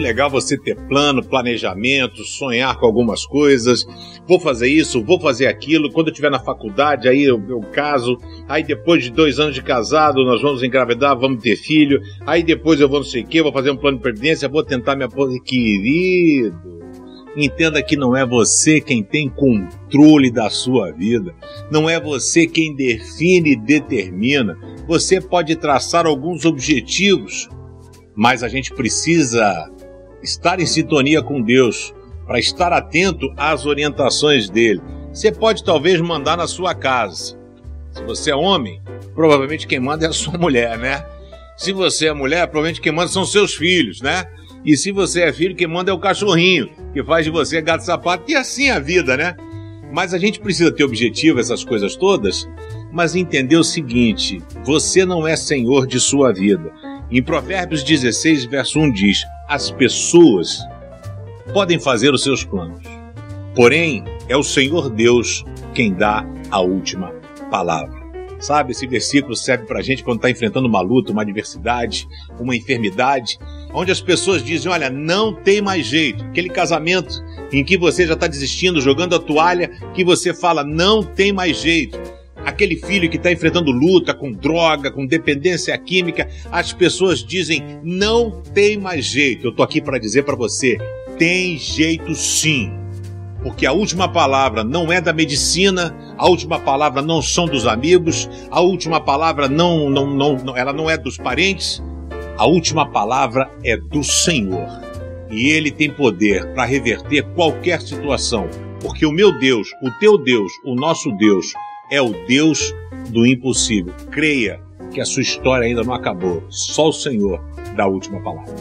legal você ter plano, planejamento, sonhar com algumas coisas. Vou fazer isso, vou fazer aquilo. Quando eu estiver na faculdade, aí eu, eu caso. Aí depois de dois anos de casado, nós vamos engravidar, vamos ter filho. Aí depois eu vou não sei o quê, vou fazer um plano de previdência, vou tentar me aposentar. Querido, Entenda que não é você quem tem controle da sua vida, não é você quem define e determina. Você pode traçar alguns objetivos, mas a gente precisa estar em sintonia com Deus para estar atento às orientações dele. Você pode talvez mandar na sua casa. Se você é homem, provavelmente quem manda é a sua mulher, né? Se você é mulher, provavelmente quem manda são seus filhos, né? E se você é filho, quem manda é o cachorrinho, que faz de você gato sapato. E assim é a vida, né? Mas a gente precisa ter objetivo, essas coisas todas, mas entender o seguinte: você não é senhor de sua vida. Em Provérbios 16, verso 1 diz: As pessoas podem fazer os seus planos, porém é o Senhor Deus quem dá a última palavra. Sabe, esse versículo serve para a gente quando está enfrentando uma luta, uma adversidade, uma enfermidade, onde as pessoas dizem: olha, não tem mais jeito. Aquele casamento em que você já está desistindo, jogando a toalha, que você fala: não tem mais jeito. Aquele filho que está enfrentando luta com droga, com dependência química, as pessoas dizem: não tem mais jeito. Eu estou aqui para dizer para você: tem jeito sim porque a última palavra não é da medicina, a última palavra não são dos amigos, a última palavra não, não, não, ela não é dos parentes, a última palavra é do Senhor. E ele tem poder para reverter qualquer situação, porque o meu Deus, o teu Deus, o nosso Deus é o Deus do impossível. Creia que a sua história ainda não acabou. Só o Senhor dá a última palavra.